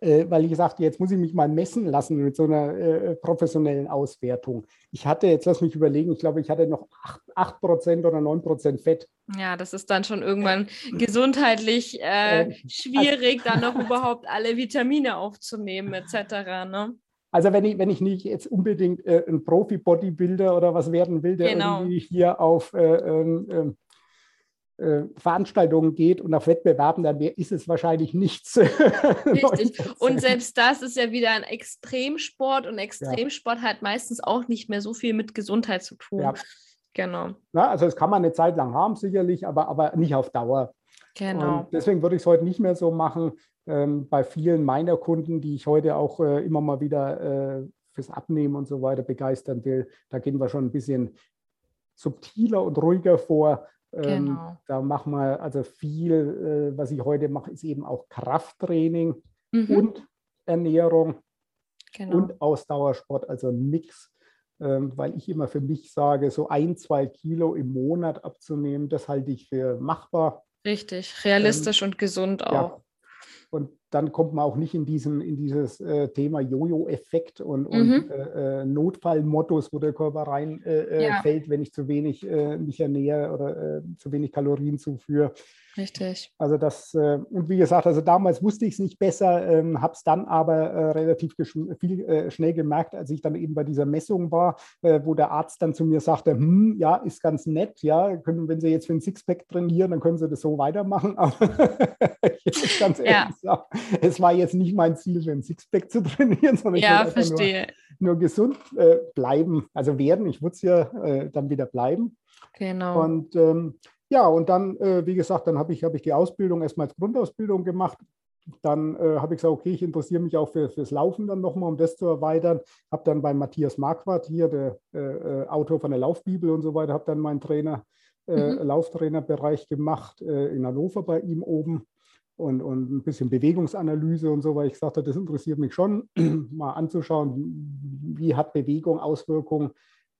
äh, weil ich sagte, jetzt muss ich mich mal messen lassen mit so einer äh, professionellen Auswertung. Ich hatte, jetzt lass mich überlegen, ich glaube, ich hatte noch 8%, 8% oder 9% Fett. Ja, das ist dann schon irgendwann gesundheitlich äh, ähm, schwierig, also, dann noch überhaupt alle Vitamine aufzunehmen, etc. Ne? Also wenn ich, wenn ich nicht jetzt unbedingt äh, ein Profi-Bodybuilder oder was werden will, der genau. irgendwie hier auf äh, äh, Veranstaltungen geht und auf Wettbewerben, dann ist es wahrscheinlich nichts. *laughs* Richtig. und selbst das ist ja wieder ein Extremsport und Extremsport ja. hat meistens auch nicht mehr so viel mit Gesundheit zu tun. Ja. Genau. Ja, also das kann man eine Zeit lang haben, sicherlich, aber, aber nicht auf Dauer. Genau. Und deswegen würde ich es heute nicht mehr so machen. Ähm, bei vielen meiner Kunden, die ich heute auch äh, immer mal wieder äh, fürs Abnehmen und so weiter begeistern will, da gehen wir schon ein bisschen subtiler und ruhiger vor. Ähm, genau. da machen wir also viel, äh, was ich heute mache, ist eben auch Krafttraining mhm. und Ernährung genau. und Ausdauersport, also ein Mix, ähm, weil ich immer für mich sage, so ein, zwei Kilo im Monat abzunehmen, das halte ich für machbar. Richtig, realistisch ähm, und gesund auch. Ja. Und dann kommt man auch nicht in, diesen, in dieses äh, Thema Jojo-Effekt und, und Mhm. äh, äh, Notfallmodus, wo der Körper reinfällt, äh, Ja. fällt, wenn ich zu wenig äh, mich ernähre oder äh, zu wenig Kalorien zuführe. Richtig. Also das, äh, und wie gesagt, also damals wusste ich es nicht besser, ähm, habe es dann aber äh, relativ viel, äh, schnell gemerkt, als ich dann eben bei dieser Messung war, äh, wo der Arzt dann zu mir sagte, hm, ja, ist ganz nett, ja, können, wenn Sie jetzt für ein Sixpack trainieren, dann können Sie das so weitermachen. *laughs* Aber ich ganz ehrlich Ja. sagen, es war jetzt nicht mein Ziel, für ein Sixpack zu trainieren, sondern ich Ja, wollte einfach nur, verstehe. nur gesund äh, bleiben, also werden. Ich würde es ja äh, dann wieder bleiben. Genau. Und ähm, ja, und dann, äh, wie gesagt, dann habe ich, hab ich die Ausbildung erstmal als Grundausbildung gemacht. Dann äh, habe ich gesagt, okay, ich interessiere mich auch für, fürs Laufen dann nochmal, um das zu erweitern. Habe dann bei Matthias Marquardt hier, der äh, äh, Autor von der Laufbibel und so weiter, habe dann meinen Trainer, Mhm. Lauftrainerbereich gemacht in Hannover bei ihm oben und, und ein bisschen Bewegungsanalyse und so, weil ich gesagt habe, das interessiert mich schon, *clears throat* mal anzuschauen, wie hat Bewegung Auswirkungen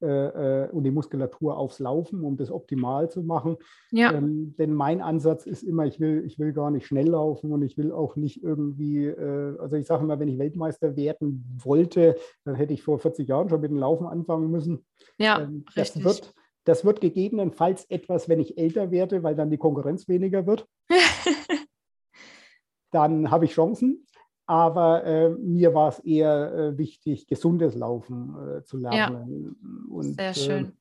äh, äh, und die Muskulatur aufs Laufen, um das optimal zu machen. ja, Ähm, denn mein Ansatz ist immer, ich will, ich will gar nicht schnell laufen und ich will auch nicht irgendwie, äh, also ich sage immer, wenn ich Weltmeister werden wollte, dann hätte ich vor 40 Jahren schon mit dem Laufen anfangen müssen. ja, Ähm, das, richtig. wird, das wird gegebenenfalls etwas, wenn ich älter werde, weil dann die Konkurrenz weniger wird. *laughs* Dann habe ich Chancen. Aber äh, mir war es eher äh, wichtig, gesundes Laufen äh, zu lernen. Und, Sehr äh, schön.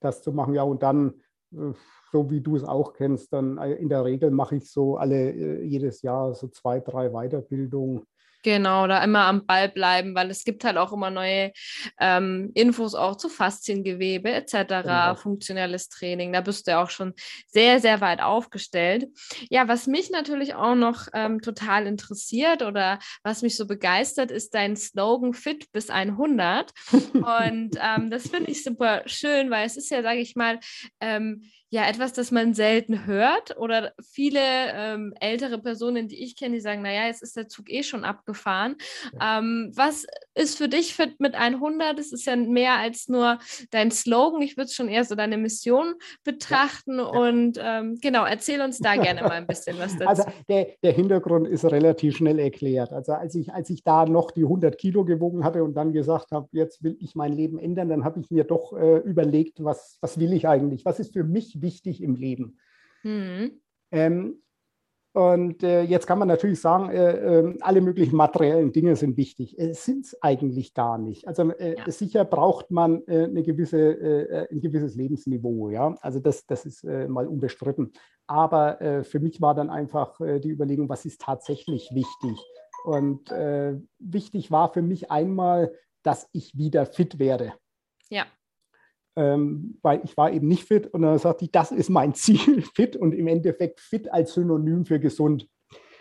das zu machen. Ja, und dann, äh, so wie du es auch kennst, dann äh, in der Regel mache ich so alle, jedes Jahr so zwei, drei Weiterbildungen. Genau, da immer am Ball bleiben, weil es gibt halt auch immer neue ähm, Infos auch zu Fasziengewebe etc., Genau. funktionelles Training. Da bist du ja auch schon sehr, sehr weit aufgestellt. Ja, was mich natürlich auch noch ähm, total interessiert oder was mich so begeistert, ist dein Slogan Fit bis 100. *laughs* Und ähm, das finde ich super schön, weil es ist ja, sage ich mal, ähm, ja, etwas, das man selten hört oder viele ähm, ältere Personen, die ich kenne, die sagen, naja, jetzt ist der Zug eh schon abgefahren. Ähm, was ist für dich fit mit 100? Es ist ja mehr als nur dein Slogan. Ich würde es schon eher so deine Mission betrachten und ähm, genau, erzähl uns da *laughs* gerne mal ein bisschen was dazu. Also der, der Hintergrund ist relativ schnell erklärt. Also als ich, als ich da noch die 100 Kilo gewogen hatte und dann gesagt habe, jetzt will ich mein Leben ändern, dann habe ich mir doch äh, überlegt, was, was will ich eigentlich? Was ist für mich wichtig im Leben? Hm. Ähm, und äh, jetzt kann man natürlich sagen, äh, äh, alle möglichen materiellen Dinge sind wichtig. Es sind es eigentlich gar nicht. Also äh, Ja. sicher braucht man äh, eine gewisse, äh, ein gewisses Lebensniveau. Ja? Also das, das ist äh, mal unbestritten. Aber äh, für mich war dann einfach äh, die Überlegung, was ist tatsächlich wichtig? Und äh, wichtig war für mich einmal, dass ich wieder fit werde Ja, ähm, weil ich war eben nicht fit und dann sagte ich, das ist mein *laughs* Ziel, fit und im Endeffekt fit als Synonym für gesund.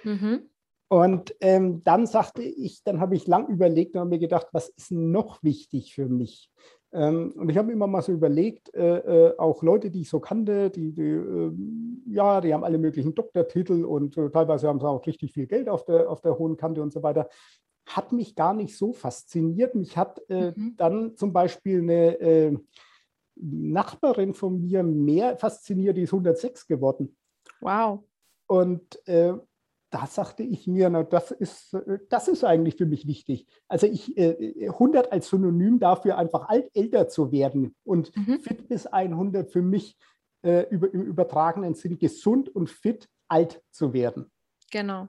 mhm. Und ähm, dann sagte ich, dann habe ich lang überlegt und habe mir gedacht, was ist noch wichtig für mich? Ähm, und ich habe immer mal so überlegt, äh, äh, auch Leute, die ich so kannte, die, die ähm, ja, die haben alle möglichen Doktortitel und äh, teilweise haben sie auch richtig viel Geld auf der, auf der hohen Kante und so weiter. Hat mich gar nicht so fasziniert. Mich hat äh, Mhm. dann zum Beispiel eine äh, Nachbarin von mir mehr fasziniert, die ist 106 geworden. wow. Und äh, da sagte ich mir, na, das, ist, äh, das ist eigentlich für mich wichtig. Also ich, äh, 100 als Synonym dafür, einfach alt, älter zu werden. Und Mhm. fit bis 100 für mich äh, über, im übertragenen Sinn gesund und fit alt zu werden. Genau.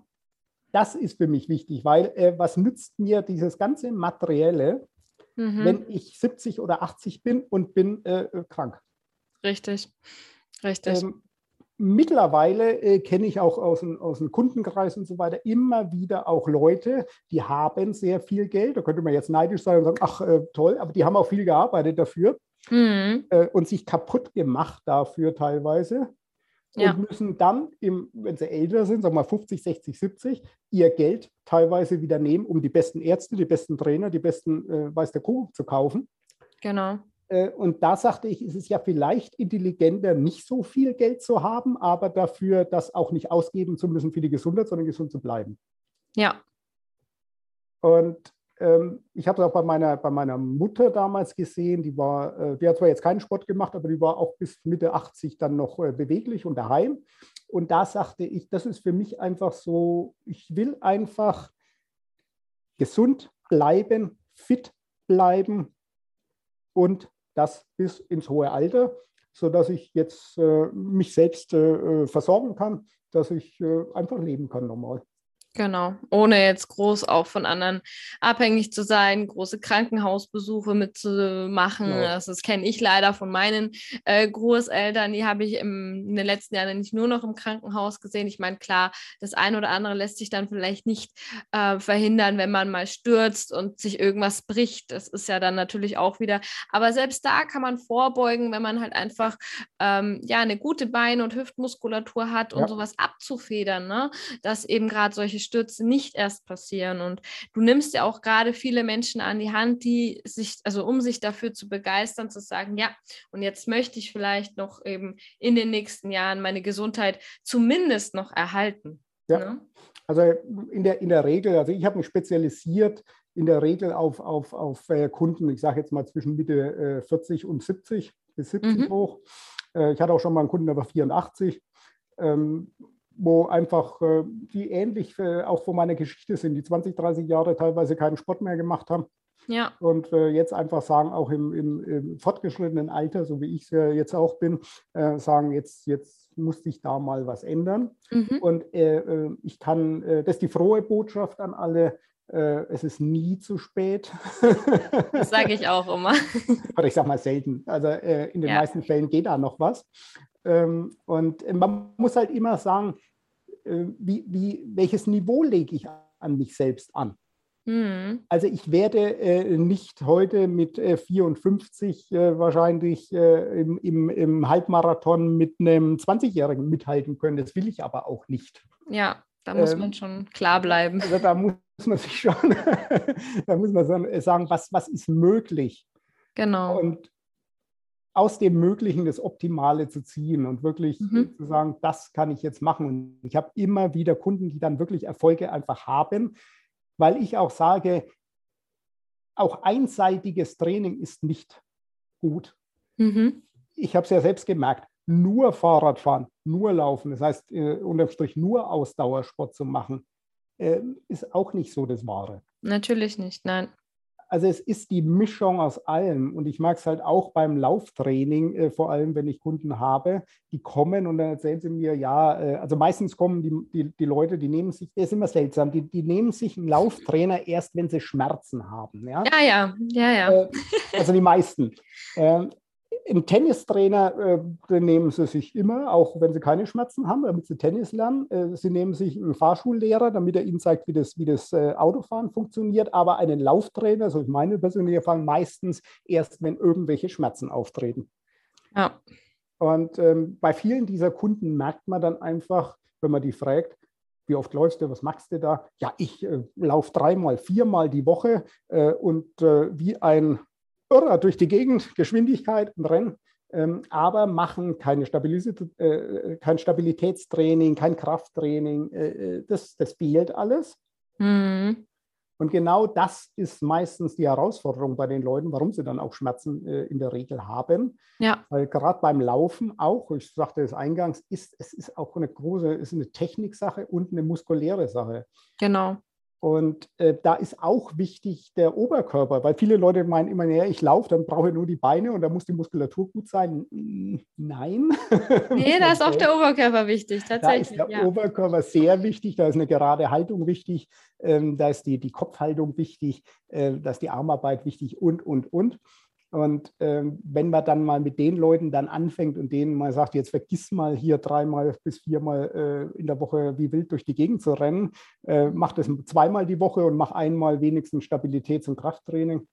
Das ist für mich wichtig, weil äh, was nützt mir dieses ganze Materielle, Mhm. wenn ich 70 oder 80 bin und bin äh, äh, krank? Richtig. Richtig. Ähm, mittlerweile äh, kenne ich auch aus dem, aus dem Kundenkreis und so weiter immer wieder auch Leute, die haben sehr viel Geld. Da könnte man jetzt neidisch sein und sagen, ach äh, toll, aber die haben auch viel gearbeitet dafür Mhm. äh, und sich kaputt gemacht dafür teilweise. Ja. Und müssen dann, im, wenn sie älter sind, sagen wir mal 50, 60, 70, ihr Geld teilweise wieder nehmen, um die besten Ärzte, die besten Trainer, die besten, äh, weiß der Kuckuck zu kaufen. Genau. Äh, Und da sagte ich, ist es ja vielleicht intelligenter, nicht so viel Geld zu haben, aber dafür das auch nicht ausgeben zu müssen für die Gesundheit, sondern gesund zu bleiben. Ja. Und ich habe es auch bei meiner, bei meiner Mutter damals gesehen, die war, äh, die hat zwar jetzt keinen Sport gemacht, aber die war auch bis Mitte 80 dann noch äh, beweglich und daheim. Und da sagte ich, das ist für mich einfach so, ich will einfach gesund bleiben, fit bleiben und das bis ins hohe Alter, sodass ich jetzt äh, mich selbst versorgen kann, dass ich einfach leben kann normal. Genau, ohne jetzt groß auch von anderen abhängig zu sein, große Krankenhausbesuche mitzumachen. Ja. Das, das kenne ich leider von meinen äh, Großeltern. Die habe ich im, in den letzten Jahren nicht nur noch im Krankenhaus gesehen. Ich meine, klar, das eine oder andere lässt sich dann vielleicht nicht äh, verhindern, wenn man mal stürzt und sich irgendwas bricht. Das ist ja dann natürlich auch wieder. Aber selbst da kann man vorbeugen, wenn man halt einfach ähm, ja eine gute Bein- und Hüftmuskulatur hat, um ja. sowas abzufedern, ne? dass eben gerade solche Stürze nicht erst passieren. Und du nimmst ja auch gerade viele Menschen an die Hand, die sich, also um sich dafür zu begeistern, zu sagen, ja, und jetzt möchte ich vielleicht noch eben in den nächsten Jahren meine Gesundheit zumindest noch erhalten. Ja. Ne? Also in der, in der Regel, also ich habe mich spezialisiert in der Regel auf, auf, auf äh, Kunden, ich sage jetzt mal zwischen Mitte äh, 40 und 70 bis 70 mhm. hoch. Äh, ich hatte auch schon mal einen Kunden, der war 84. Ähm, wo einfach äh, die ähnlich äh, auch von meiner Geschichte sind, die 20, 30 Jahre teilweise keinen Sport mehr gemacht haben. Ja. Und äh, jetzt einfach sagen, auch im, im, im, fortgeschrittenen Alter, so wie ich es ja jetzt auch bin, äh, sagen, jetzt, jetzt muss sich da mal was ändern. Mhm. Und äh, äh, ich kann, das ist die frohe Botschaft an alle, es ist nie zu spät. *laughs* Das sage ich auch immer. *laughs* Oder ich sage mal selten. Also in den ja. meisten Fällen geht da noch was. Ähm, und man muss halt immer sagen, wie, wie, welches Niveau lege ich an mich selbst an? Mhm. Also ich werde äh, nicht heute mit äh, 54 äh, wahrscheinlich äh, im, im, im, Halbmarathon mit einem 20-Jährigen mithalten können. Das will ich aber auch nicht. Ja, da muss ähm, man schon klar bleiben. Also da muss man sich schon, *laughs* da muss man sagen, was, was ist möglich. Genau. Und aus dem Möglichen das Optimale zu ziehen und wirklich mhm. zu sagen, das kann ich jetzt machen. Und ich habe immer wieder Kunden, die dann wirklich Erfolge einfach haben, weil ich auch sage, auch einseitiges Training ist nicht gut. Mhm. Ich habe es ja selbst gemerkt, nur Fahrradfahren, nur Laufen, das heißt äh, unterm Strich nur Ausdauersport zu machen, äh, ist auch nicht so das Wahre. Natürlich nicht, nein. Also es ist die Mischung aus allem. Und ich mag es halt auch beim Lauftraining, äh, vor allem wenn ich Kunden habe, die kommen und dann erzählen sie mir, ja, äh, also meistens kommen die, die, die, Leute, die nehmen sich, das ist immer seltsam, die, die nehmen sich einen Lauftrainer erst, wenn sie Schmerzen haben. Ja, ja, ja, ja. ja. Äh, also die meisten. Einen Tennistrainer äh, nehmen sie sich immer, auch wenn sie keine Schmerzen haben, damit sie Tennis lernen. Äh, sie nehmen sich einen Fahrschullehrer, damit er ihnen zeigt, wie das, wie das äh, Autofahren funktioniert. Aber einen Lauftrainer, so ist meine persönliche Erfahrung, meistens erst, wenn irgendwelche Schmerzen auftreten. Ja. Und ähm, bei vielen dieser Kunden merkt man dann einfach, wenn man die fragt, wie oft läufst du, was machst du da? Ja, ich äh, laufe dreimal, viermal die Woche äh, und äh, wie ein Irrer durch die Gegend, Geschwindigkeit und Rennen, ähm, aber machen keine Stabilis äh, kein Stabilitätstraining, kein Krafttraining. Äh, äh, das, das fehlt alles. Mhm. Und genau das ist meistens die Herausforderung bei den Leuten, warum sie dann auch Schmerzen äh, in der Regel haben. Ja. Weil gerade beim Laufen auch, ich sagte es eingangs, ist es ist auch eine große, ist eine Techniksache und eine muskuläre Sache. Genau. Und äh, da ist auch wichtig der Oberkörper, weil viele Leute meinen immer, ja, ich laufe, dann brauche ich nur die Beine und da muss die Muskulatur gut sein. Nein. *laughs* Nee, da ist auch der Oberkörper wichtig, tatsächlich. Da ist der ja. Oberkörper sehr wichtig, da ist eine gerade Haltung wichtig, ähm, da ist die, die Kopfhaltung wichtig, äh, da ist die Armarbeit wichtig und, und, und. Und ähm, wenn man dann mal mit den Leuten dann anfängt und denen mal sagt, jetzt vergiss mal hier dreimal bis viermal äh, in der Woche wie wild durch die Gegend zu rennen, äh, mach das zweimal die Woche und mach einmal wenigstens Stabilitäts- und Krafttraining.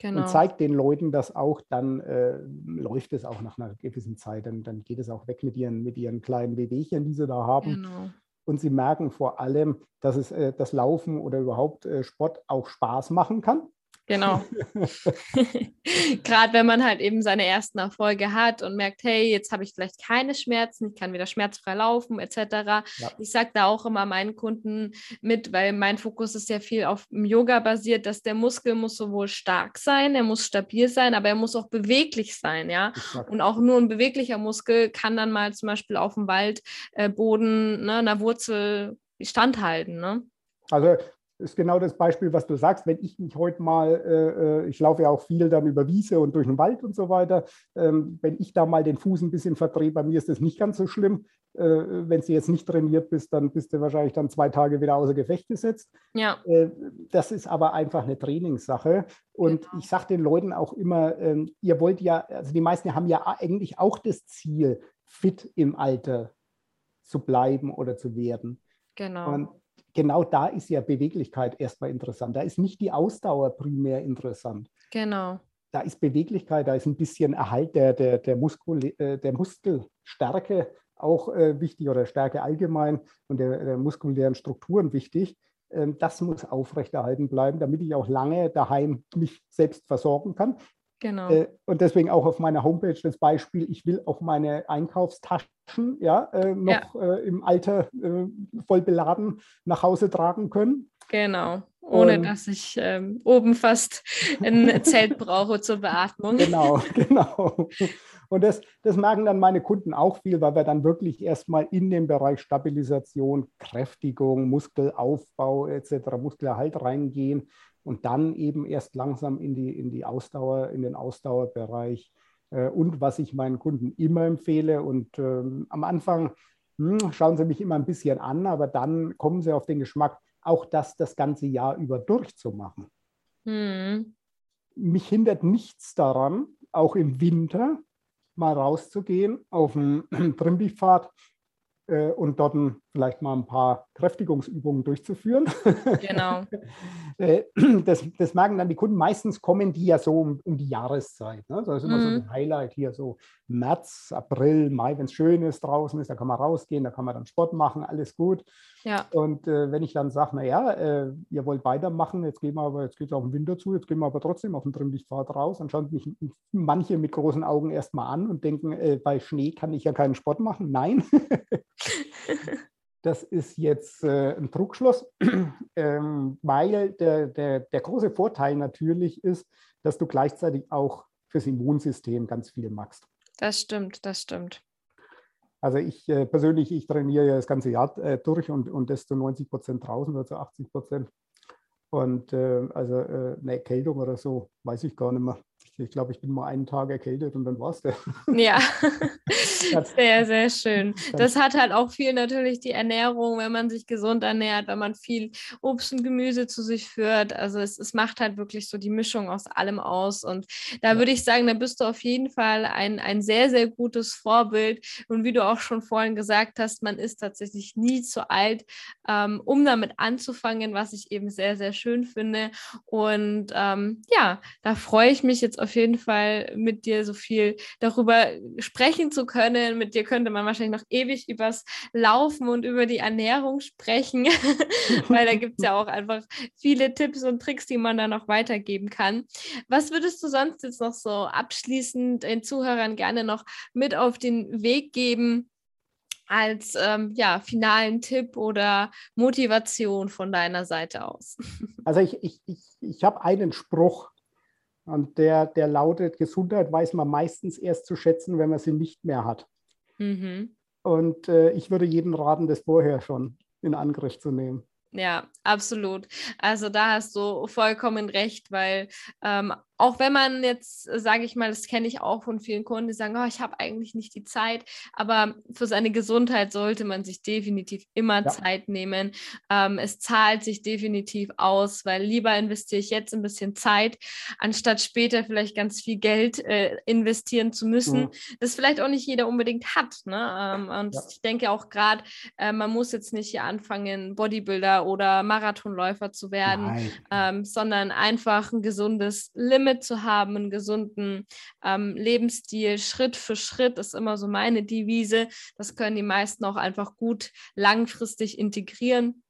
Genau. Und zeigt den Leuten das auch, dann äh, läuft es auch nach einer gewissen Zeit. Dann, dann geht es auch weg mit ihren, mit ihren kleinen Wehwehchen, die sie da haben. Genau. Und sie merken vor allem, dass es äh, das Laufen oder überhaupt äh, Sport auch Spaß machen kann. Genau. *laughs* Gerade wenn man halt eben seine ersten Erfolge hat und merkt, hey, jetzt habe ich vielleicht keine Schmerzen, ich kann wieder schmerzfrei laufen, etc. Ja. Ich sage da auch immer meinen Kunden mit, weil mein Fokus ist ja viel auf dem Yoga basiert, dass der Muskel muss sowohl stark sein, er muss stabil sein, aber er muss auch beweglich sein, ja. Und auch nur ein beweglicher Muskel kann dann mal zum Beispiel auf dem Waldboden, ne, einer Wurzel standhalten, ne? Also ist genau das Beispiel, was du sagst. Wenn ich mich heute mal, äh, äh, ich laufe ja auch viel dann über Wiese und durch den Wald und so weiter, ähm, wenn ich da mal den Fuß ein bisschen verdrehe, bei mir ist das nicht ganz so schlimm. Äh, wenn du jetzt nicht trainiert bist, dann bist du wahrscheinlich dann zwei Tage wieder außer Gefecht gesetzt. Ja. Äh, das ist aber einfach eine Trainingssache. Und genau. ich sage den Leuten auch immer, ähm, ihr wollt ja, also die meisten haben ja eigentlich auch das Ziel, fit im Alter zu bleiben oder zu werden. Genau. Und genau da ist ja Beweglichkeit erstmal interessant. Da ist nicht die Ausdauer primär interessant. Genau. Da ist Beweglichkeit, da ist ein bisschen Erhalt der, der, der, Muskul, äh, der Muskelstärke auch äh, wichtig oder Stärke allgemein und der, der muskulären Strukturen wichtig. Ähm, das muss aufrechterhalten bleiben, damit ich auch lange daheim mich selbst versorgen kann. Genau. Äh, und deswegen auch auf meiner Homepage das Beispiel, ich will auch meine Einkaufstaschen ja, äh, noch ja. Äh, im Alter äh, voll beladen nach Hause tragen können. Genau, ohne und, dass ich ähm, oben fast ein *laughs* Zelt brauche zur Beatmung. Genau, *laughs* genau. Und das, das merken dann meine Kunden auch viel, weil wir dann wirklich erstmal in den Bereich Stabilisation, Kräftigung, Muskelaufbau etc., Muskelerhalt reingehen und dann eben erst langsam in die, in die Ausdauer, in den Ausdauerbereich. Äh, und was ich meinen Kunden immer empfehle, und ähm, am Anfang hm, schauen sie mich immer ein bisschen an, aber dann kommen sie auf den Geschmack, auch das das ganze Jahr über durchzumachen. Hm. Mich hindert nichts daran, auch im Winter mal rauszugehen auf einen *clears throat* Trimmlichtpfad äh, und dort vielleicht mal ein paar Kräftigungsübungen durchzuführen. Genau. *laughs* Äh, das, das, merken dann die Kunden. Meistens kommen die ja so um, um die Jahreszeit. Ne? Das ist immer mhm. so ein Highlight hier, so März, April, Mai, wenn es schön ist, draußen ist, da kann man rausgehen, da kann man dann Sport machen, alles gut. Ja. Und äh, wenn ich dann sage, naja, äh, ihr wollt weitermachen, jetzt gehen wir aber, jetzt geht es auf den Winter zu, jetzt gehen wir aber trotzdem auf den Trimmlichtfahrt raus, dann schauen mich manche mit großen Augen erstmal an und denken, äh, bei Schnee kann ich ja keinen Sport machen. Nein. *laughs* Das ist jetzt äh, ein Trugschluss, *clears throat* ähm, weil der, der, der große Vorteil natürlich ist, dass du gleichzeitig auch fürs Immunsystem ganz viel machst. Das stimmt, das stimmt. Also ich äh, persönlich, ich trainiere ja das ganze Jahr äh, durch und, und das zu 90 Prozent draußen oder zu 80 Prozent. Und äh, also äh, eine Erkältung oder so, weiß ich gar nicht mehr. Ich glaube, ich bin mal einen Tag erkältet und dann war es der. Ja, *laughs* *laughs* sehr, sehr schön. *laughs* Das hat halt auch viel natürlich die Ernährung, wenn man sich gesund ernährt, wenn man viel Obst und Gemüse zu sich führt. Also es, es macht halt wirklich so die Mischung aus allem aus. Und da ja. würde ich sagen, da bist du auf jeden Fall ein, ein sehr, sehr gutes Vorbild. Und wie du auch schon vorhin gesagt hast, man ist tatsächlich nie zu alt, ähm, um damit anzufangen, was ich eben sehr, sehr schön finde. Und ähm, ja, da freue ich mich jetzt auf jeden Fall mit dir so viel darüber sprechen zu können. Mit dir könnte man wahrscheinlich noch ewig übers Laufen und über die Ernährung sprechen, *laughs* weil da gibt es ja auch einfach viele Tipps und Tricks, die man da noch weitergeben kann. Was würdest du sonst jetzt noch so abschließend den Zuhörern gerne noch mit auf den Weg geben? als ähm, ja, finalen Tipp oder Motivation von deiner Seite aus? *laughs* Also ich, ich, ich, ich habe einen Spruch, und der, der lautet, Gesundheit weiß man meistens erst zu schätzen, wenn man sie nicht mehr hat. Mhm. Und äh, ich würde jedem raten, das vorher schon in Angriff zu nehmen. Ja, absolut. Also da hast du vollkommen recht, weil ähm, auch wenn man jetzt, sage ich mal, das kenne ich auch von vielen Kunden, die sagen, oh, ich habe eigentlich nicht die Zeit, aber für seine Gesundheit sollte man sich definitiv immer ja. Zeit nehmen. Ähm, es zahlt sich definitiv aus, weil lieber investiere ich jetzt ein bisschen Zeit, anstatt später vielleicht ganz viel Geld äh, investieren zu müssen, mhm. das vielleicht auch nicht jeder unbedingt hat. Ne? Ähm, und ja. ich denke auch gerade, äh, man muss jetzt nicht hier anfangen, Bodybuilder oder Marathonläufer zu werden, ähm, sondern einfach ein gesundes Limit Limit zu haben, einen gesunden ähm, Lebensstil, Schritt für Schritt ist immer so meine Devise. Das können die meisten auch einfach gut langfristig integrieren.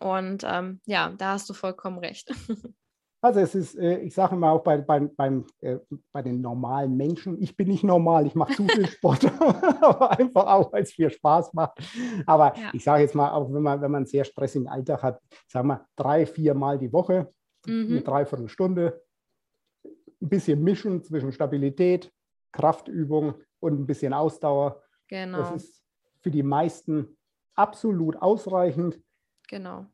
Und ähm, ja, da hast du vollkommen recht. *laughs* Also es ist, äh, ich sage immer auch bei, bei, beim, äh, bei den normalen Menschen, ich bin nicht normal, ich mache zu viel *laughs* Sport, *laughs* aber einfach auch, weil es viel Spaß macht. Aber ja. ich sage jetzt mal, auch wenn man, wenn man einen sehr stressigen Alltag hat, sagen wir drei, vier Mal die Woche, mhm. eine Dreiviertelstunde, ein bisschen mischen zwischen Stabilität, Kraftübung und ein bisschen Ausdauer. Genau. Das ist für die meisten absolut ausreichend. Genau.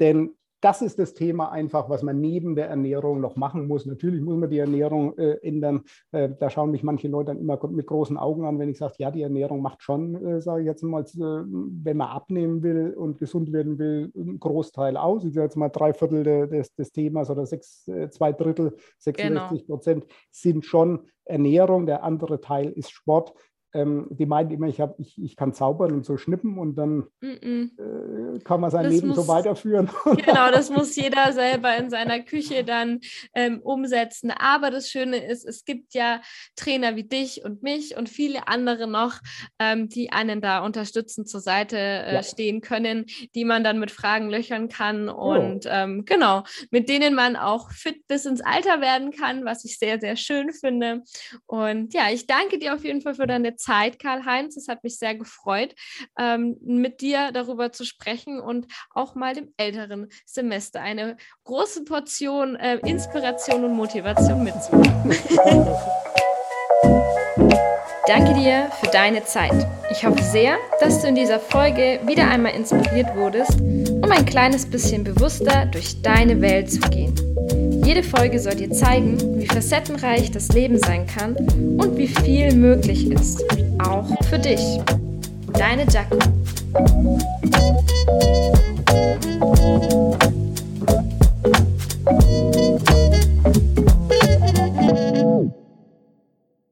Denn das ist das Thema einfach, was man neben der Ernährung noch machen muss. Natürlich muss man die Ernährung äh, ändern. Äh, da schauen mich manche Leute dann immer mit großen Augen an, wenn ich sage, ja, die Ernährung macht schon, äh, sage ich jetzt mal, äh, wenn man abnehmen will und gesund werden will, einen Großteil aus. Ich sage jetzt mal drei Viertel des, des Themas oder sechs, äh, zwei Drittel, 66 genau. Prozent sind schon Ernährung. Der andere Teil ist Sport ähm, die meinen immer, ich, hab, ich, ich kann zaubern und so schnippen und dann mm -mm. Äh, kann man sein das Leben muss, so weiterführen. *laughs* *laughs* Genau, das muss jeder selber in seiner Küche dann ähm, umsetzen. Aber das Schöne ist, es gibt ja Trainer wie dich und mich und viele andere noch, ähm, die einen da unterstützen, zur Seite äh, ja. stehen können, die man dann mit Fragen löchern kann und oh. genau, mit denen man auch fit bis ins Alter werden kann, was ich sehr, sehr schön finde. Und ja, ich danke dir auf jeden Fall für deine Zeit. Zeit, Karl-Heinz. Es hat mich sehr gefreut, ähm, mit dir darüber zu sprechen und auch mal dem älteren Semester eine große Portion äh, Inspiration und Motivation mitzunehmen. *laughs* Danke dir für deine Zeit. Ich hoffe sehr, dass du in dieser Folge wieder einmal inspiriert wurdest, um ein kleines bisschen bewusster durch deine Welt zu gehen. Jede Folge soll dir zeigen, wie facettenreich das Leben sein kann und wie viel möglich ist. Auch für dich. Deine Jacke. Musik